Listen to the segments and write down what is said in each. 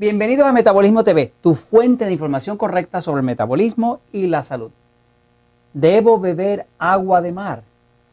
Bienvenidos a Metabolismo TV, tu fuente de información correcta sobre el metabolismo y la salud. Debo beber agua de mar.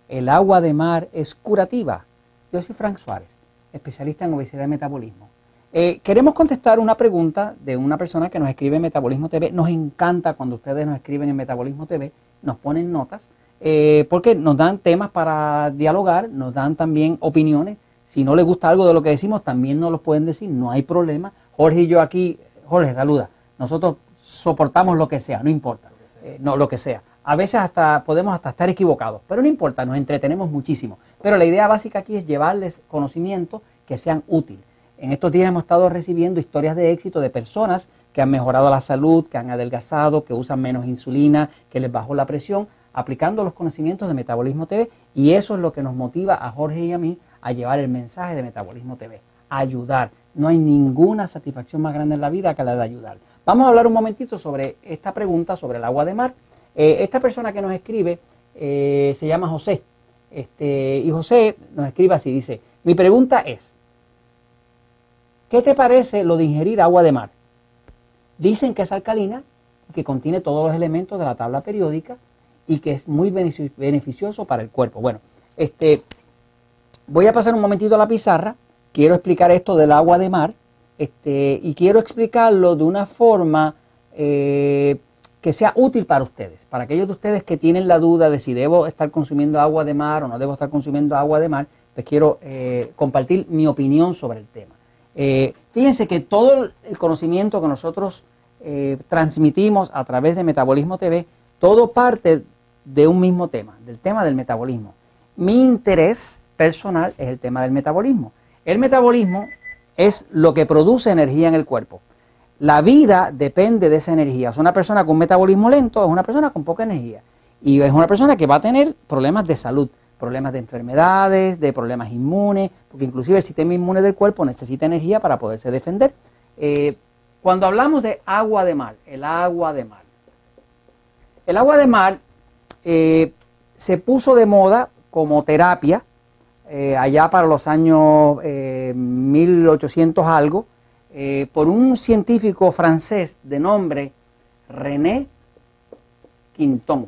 El agua de mar es curativa. Yo soy Frank Suárez, especialista en obesidad y metabolismo. Eh, queremos contestar una pregunta de una persona que nos escribe en Metabolismo TV. Nos encanta cuando ustedes nos escriben en Metabolismo TV, nos ponen notas, eh, porque nos dan temas para dialogar, nos dan también opiniones. Si no les gusta algo de lo que decimos, también nos lo pueden decir, no hay problema. Jorge y yo aquí, Jorge, saluda. Nosotros soportamos lo que sea, no importa. Eh, no, lo que sea. A veces hasta podemos hasta estar equivocados, pero no importa, nos entretenemos muchísimo. Pero la idea básica aquí es llevarles conocimientos que sean útiles. En estos días hemos estado recibiendo historias de éxito de personas que han mejorado la salud, que han adelgazado, que usan menos insulina, que les bajó la presión, aplicando los conocimientos de Metabolismo TV. Y eso es lo que nos motiva a Jorge y a mí a llevar el mensaje de Metabolismo TV. Ayudar, no hay ninguna satisfacción más grande en la vida que la de ayudar. Vamos a hablar un momentito sobre esta pregunta sobre el agua de mar. Eh, esta persona que nos escribe eh, se llama José. Este, y José nos escribe así, dice, mi pregunta es, ¿qué te parece lo de ingerir agua de mar? Dicen que es alcalina, que contiene todos los elementos de la tabla periódica y que es muy beneficioso para el cuerpo. Bueno, este, voy a pasar un momentito a la pizarra quiero explicar esto del agua de mar este, y quiero explicarlo de una forma eh, que sea útil para ustedes, para aquellos de ustedes que tienen la duda de si debo estar consumiendo agua de mar o no debo estar consumiendo agua de mar, pues quiero eh, compartir mi opinión sobre el tema. Eh, fíjense que todo el conocimiento que nosotros transmitimos a través de Metabolismo TV, todo parte de un mismo tema, del tema del metabolismo. Mi interés personal es el tema del metabolismo. El metabolismo es lo que produce energía en el cuerpo. La vida depende de esa energía. O una persona con metabolismo lento es una persona con poca energía. Y es una persona que va a tener problemas de salud, problemas de enfermedades, de problemas inmunes, porque inclusive el sistema inmune del cuerpo necesita energía para poderse defender. Eh, cuando hablamos de agua de mar, el agua de mar. El agua de mar eh, se puso de moda como terapia eh, allá para los años 1800 eh, algo, eh, por un científico francés de nombre René Quinton.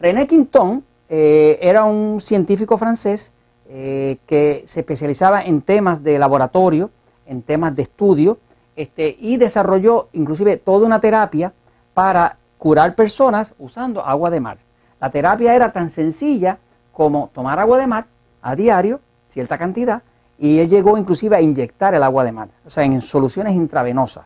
René Quinton era un científico francés que se especializaba en temas de laboratorio, en temas de estudio, este, y desarrolló inclusive toda una terapia para curar personas usando agua de mar. La terapia era tan sencilla como tomar agua de mar a diario, cierta cantidad, y él llegó inclusive a inyectar el agua de mar, o sea, en soluciones intravenosas.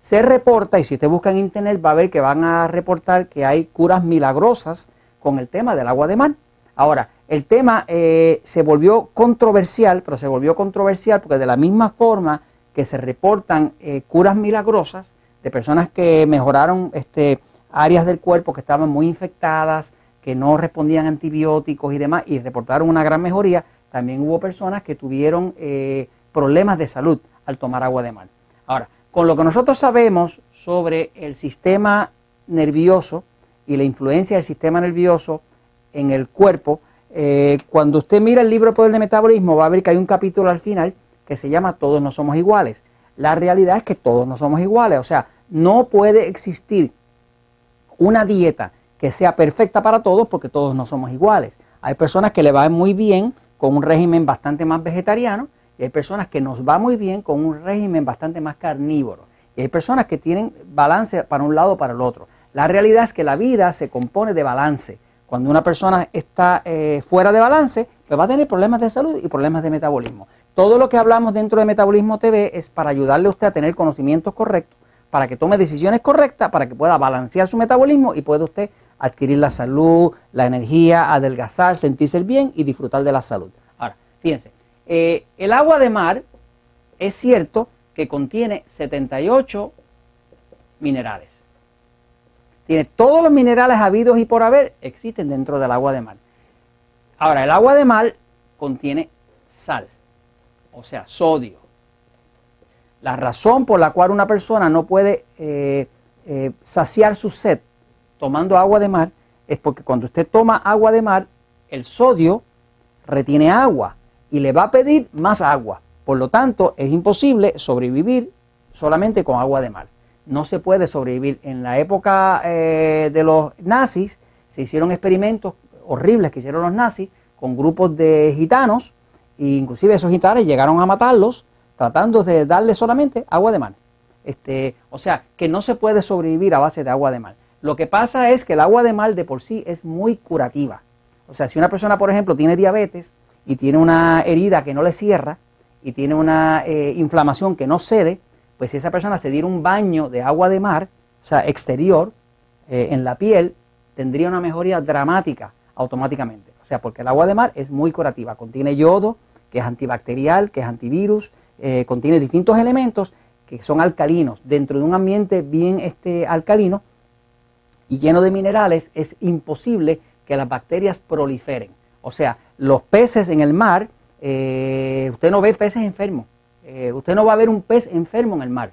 Se reporta, y si usted busca en internet va a ver que van a reportar que hay curas milagrosas con el tema del agua de mar. Ahora, el tema eh, se volvió controversial, pero se volvió controversial porque de la misma forma que se reportan eh, curas milagrosas de personas que mejoraron este, áreas del cuerpo que estaban muy infectadas, que no respondían antibióticos y demás y reportaron una gran mejoría, también hubo personas que tuvieron eh, problemas de salud al tomar agua de mar. Ahora, con lo que nosotros sabemos sobre el sistema nervioso y la influencia del sistema nervioso en el cuerpo, eh, cuando usted mira el libro Poder de Metabolismo va a ver que hay un capítulo al final que se llama Todos no somos iguales. La realidad es que todos no somos iguales, o sea, no puede existir una dieta que sea perfecta para todos porque todos no somos iguales. Hay personas que le va muy bien con un régimen bastante más vegetariano y hay personas que nos va muy bien con un régimen bastante más carnívoro. Y hay personas que tienen balance para un lado o para el otro. La realidad es que la vida se compone de balance. Cuando una persona está eh, fuera de balance, pues va a tener problemas de salud y problemas de metabolismo. Todo lo que hablamos dentro de Metabolismo TV es para ayudarle a usted a tener conocimientos correctos, para que tome decisiones correctas, para que pueda balancear su metabolismo y pueda usted adquirir la salud, la energía, adelgazar, sentirse bien y disfrutar de la salud. Ahora, fíjense, eh, el agua de mar es cierto que contiene 78 minerales. Tiene todos los minerales habidos y por haber, existen dentro del agua de mar. Ahora, el agua de mar contiene sal, o sea, sodio. La razón por la cual una persona no puede eh, eh, saciar su sed tomando agua de mar es porque cuando usted toma agua de mar, el sodio retiene agua y le va a pedir más agua. Por lo tanto, es imposible sobrevivir solamente con agua de mar. No se puede sobrevivir. En la época eh, de los nazis se hicieron experimentos horribles que hicieron los nazis con grupos de gitanos e inclusive esos gitanos llegaron a matarlos tratando de darle solamente agua de mar. Este, o sea, que no se puede sobrevivir a base de agua de mar. Lo que pasa es que el agua de mar de por sí es muy curativa. O sea, si una persona, por ejemplo, tiene diabetes y tiene una herida que no le cierra y tiene una eh, inflamación que no cede, pues si esa persona se diera un baño de agua de mar, o sea, exterior, eh, en la piel, tendría una mejoría dramática automáticamente. O sea, porque el agua de mar es muy curativa, contiene yodo, que es antibacterial, que es antivirus, eh, contiene distintos elementos que son alcalinos. Dentro de un ambiente bien este, alcalino y lleno de minerales, es imposible que las bacterias proliferen. O sea, los peces en el mar, eh, usted no ve peces enfermos. Eh, usted no va a ver un pez enfermo en el mar.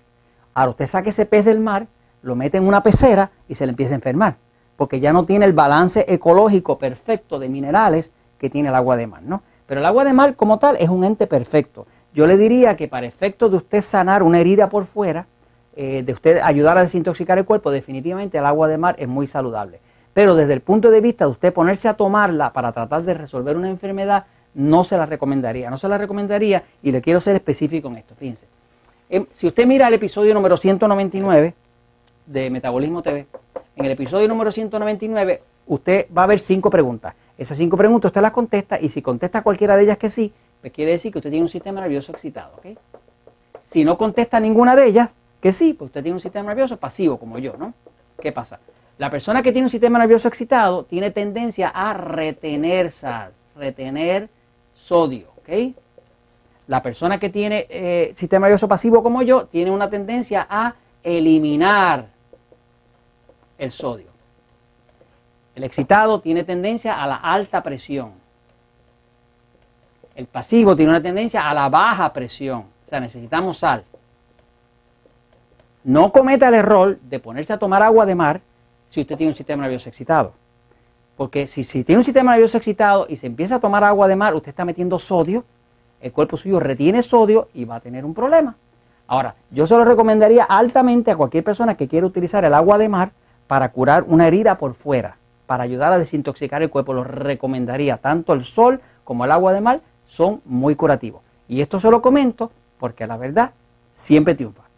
Ahora usted saca ese pez del mar, lo mete en una pecera y se le empieza a enfermar porque ya no tiene el balance ecológico perfecto de minerales que tiene el agua de mar, ¿no? Pero el agua de mar como tal es un ente perfecto. Yo le diría que para efecto de usted sanar una herida por fuera, eh, de usted ayudar a desintoxicar el cuerpo, definitivamente el agua de mar es muy saludable. Pero desde el punto de vista de usted ponerse a tomarla para tratar de resolver una enfermedad, no se la recomendaría. No se la recomendaría y le quiero ser específico en esto. Fíjense. Em, si usted mira el episodio número 199 de Metabolismo TV, en el episodio número 199, usted va a ver cinco preguntas. Esas cinco preguntas usted las contesta y si contesta cualquiera de ellas que sí, pues quiere decir que usted tiene un sistema nervioso excitado. Si no contesta ninguna de ellas, que sí, pues usted tiene un sistema nervioso pasivo, como yo, ¿no? ¿Qué pasa? La persona que tiene un sistema nervioso excitado tiene tendencia a retener sal, retener sodio, ¿ok? La persona que tiene eh, sistema nervioso pasivo como yo tiene una tendencia a eliminar el sodio. El excitado tiene tendencia a la alta presión. El pasivo tiene una tendencia a la baja presión. O sea, necesitamos sal. No cometa el error de ponerse a tomar agua de mar si usted tiene un sistema nervioso excitado. Porque si, tiene un sistema nervioso excitado y se empieza a tomar agua de mar, usted está metiendo sodio, el cuerpo suyo retiene sodio y va a tener un problema. Ahora, yo se lo recomendaría altamente a cualquier persona que quiera utilizar el agua de mar para curar una herida por fuera, para ayudar a desintoxicar el cuerpo. Lo recomendaría. Tanto el sol como el agua de mar son muy curativos. Y esto se lo comento porque la verdad siempre triunfa.